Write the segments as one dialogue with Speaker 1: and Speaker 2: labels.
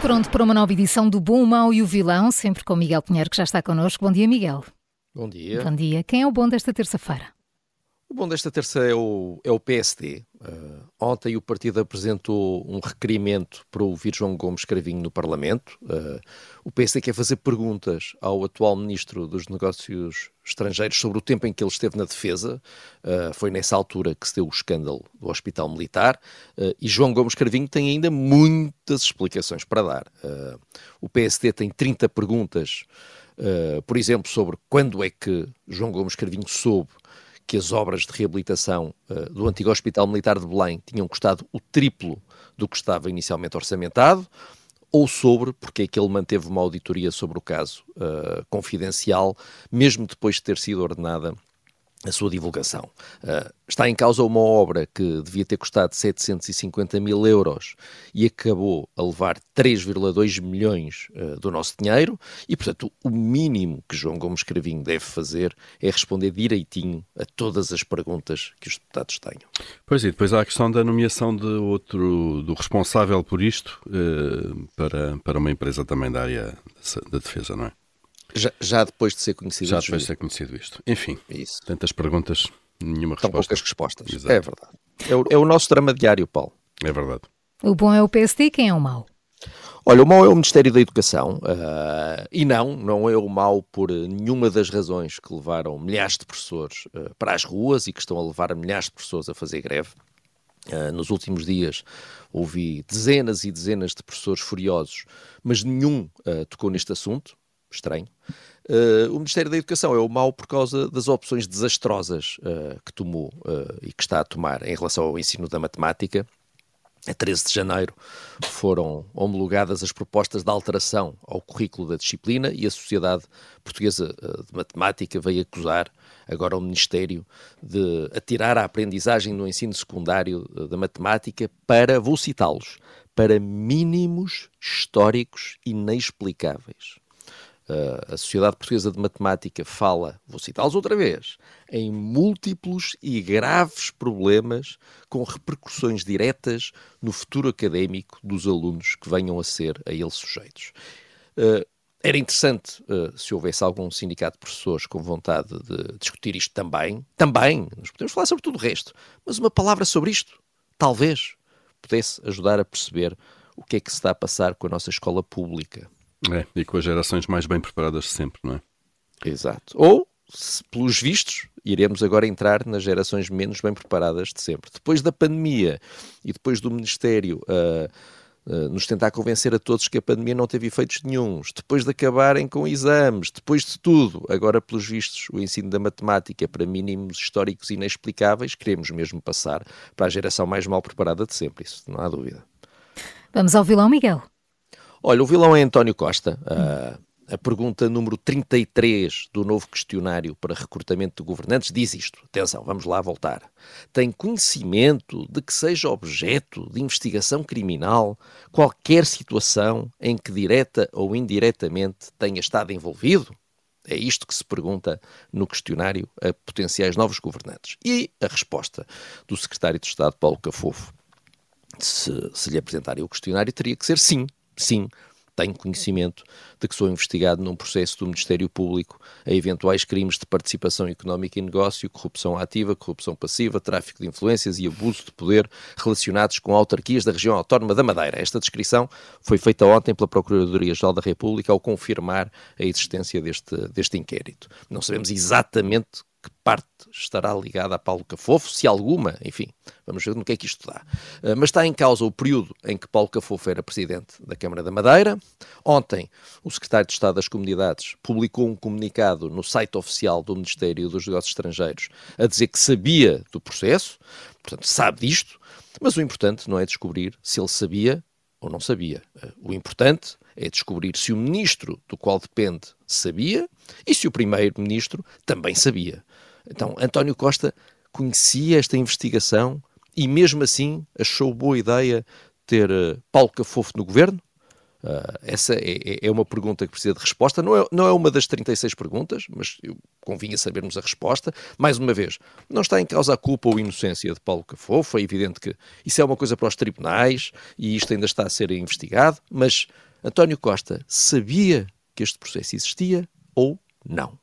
Speaker 1: Pronto para uma nova edição do Bom, o Mau e o Vilão, sempre com Miguel Pinheiro, que já está connosco. Bom dia, Miguel.
Speaker 2: Bom dia.
Speaker 1: Bom dia. Quem é o bom desta terça-feira?
Speaker 2: O bom desta terça é o, é o PSD. Uh, ontem o partido apresentou um requerimento para ouvir João Gomes Cravinho no Parlamento. Uh, o PSD quer fazer perguntas ao atual Ministro dos Negócios Estrangeiros sobre o tempo em que ele esteve na defesa. Uh, foi nessa altura que se deu o escândalo do Hospital Militar. e João Gomes Cravinho tem ainda muitas explicações para dar. o PSD tem 30 perguntas, por exemplo, sobre quando é que João Gomes Cravinho soube que as obras de reabilitação uh, do antigo Hospital Militar de Belém tinham custado o triplo do que estava inicialmente orçamentado, ou sobre porque é que ele manteve uma auditoria sobre o caso uh, confidencial, mesmo depois de ter sido ordenada a sua divulgação. Uh, está em causa uma obra que devia ter custado 750 mil euros e acabou a levar 3,2 milhões uh, do nosso dinheiro e, portanto, o mínimo que João Gomes Cravinho deve fazer é responder direitinho a todas as perguntas que os deputados tenham.
Speaker 3: Pois e depois há a questão da nomeação de outro, do responsável por isto uh, para, para uma empresa também da área da defesa, não é?
Speaker 2: Já, já, depois de ser conhecido
Speaker 3: Já depois de ser conhecido isto. Enfim,
Speaker 2: Isso.
Speaker 3: tantas perguntas, nenhuma
Speaker 2: Tão
Speaker 3: resposta.
Speaker 2: poucas respostas. Exato. É verdade. É o, é o, nosso drama diário, Paulo.
Speaker 3: É verdade.
Speaker 1: O bom é o PSD, quem é o mau?
Speaker 2: Olha, o mau é o Ministério da Educação uh, e não, não é o mau por nenhuma das razões que levaram milhares de professores uh, para as ruas e que estão a levar milhares de pessoas a fazer greve. Uh, nos últimos dias ouvi dezenas e dezenas de professores furiosos, mas nenhum tocou neste assunto estranho. Uh, o Ministério da Educação é o mau por causa das opções desastrosas uh, que tomou uh, e que está a tomar em relação ao ensino da matemática. A 13 de janeiro foram homologadas as propostas de alteração ao currículo da disciplina e a Sociedade Portuguesa de Matemática veio acusar agora o Ministério de atirar a aprendizagem no ensino secundário da matemática para, vou citá-los, para mínimos históricos inexplicáveis a Sociedade Portuguesa de Matemática fala, vou citá-los outra vez, em múltiplos e graves problemas com repercussões diretas no futuro académico dos alunos que venham a ser a ele sujeitos. Uh, era interessante uh, se houvesse algum sindicato de professores com vontade de discutir isto também. Também, nós podemos falar sobre tudo o resto, mas uma palavra sobre isto, talvez, pudesse ajudar a perceber o que é que se está a passar com a nossa escola pública.
Speaker 3: É, e com as gerações mais bem preparadas de sempre, não é?
Speaker 2: Exato. Ou, se, pelos vistos, iremos agora entrar nas gerações menos bem preparadas de sempre. Depois da pandemia e depois do Ministério uh, uh, nos tentar convencer a todos que a pandemia não teve efeitos nenhums, depois de acabarem com exames, depois de tudo, agora, pelos vistos, o ensino da matemática para mínimos históricos inexplicáveis, queremos mesmo passar para a geração mais mal preparada de sempre, isso não há dúvida.
Speaker 1: Vamos ao vilão, Miguel.
Speaker 2: Olha, o vilão é António Costa. Uh, a pergunta número 33 do novo questionário para recrutamento de governantes diz isto. Atenção, vamos lá voltar. Tem conhecimento de que seja objeto de investigação criminal qualquer situação em que direta ou indiretamente tenha estado envolvido? É isto que se pergunta no questionário a potenciais novos governantes. E a resposta do secretário de Estado, Paulo Cafofo, se, se lhe apresentarem o questionário, teria que ser sim sim, tenho conhecimento de que sou investigado num processo do Ministério Público a eventuais crimes de participação económica em negócio, corrupção ativa, corrupção passiva, tráfico de influências e abuso de poder relacionados com autarquias da região autónoma da Madeira. Esta descrição foi feita ontem pela Procuradoria-Geral da República ao confirmar a existência deste, deste inquérito. Não sabemos exatamente que parte estará ligada a Paulo Cafofo, se alguma, enfim, vamos ver no que é que isto dá. Uh, mas está em causa o período em que Paulo Cafofo era presidente da Câmara da Madeira. Ontem, o secretário de Estado das Comunidades publicou um comunicado no site oficial do Ministério dos Negócios Estrangeiros a dizer que sabia do processo, portanto, sabe disto, mas o importante não é descobrir se ele sabia ou não sabia. Uh, o importante é descobrir se o ministro do qual depende sabia e se o primeiro-ministro também sabia. Então, António Costa conhecia esta investigação e, mesmo assim, achou boa ideia ter uh, Paulo Cafofo no governo? Uh, essa é, é, é, uma pergunta que precisa de resposta. Não é, não é uma das 36 perguntas, mas eu convinha sabermos a resposta. Mais uma vez, não está em causa a culpa ou inocência de Paulo Cafofo. É evidente que isso é uma coisa para os tribunais e isto ainda está a ser investigado. Mas António Costa sabia que este processo existia ou não?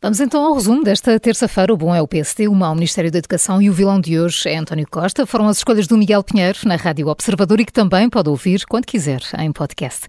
Speaker 1: Vamos então ao resumo desta terça-feira. O bom é o PSD, o mau Ministério da Educação e o vilão de hoje é António Costa. Foram as escolhas do Miguel Pinheiro na Rádio Observador e que também pode ouvir quando quiser em podcast.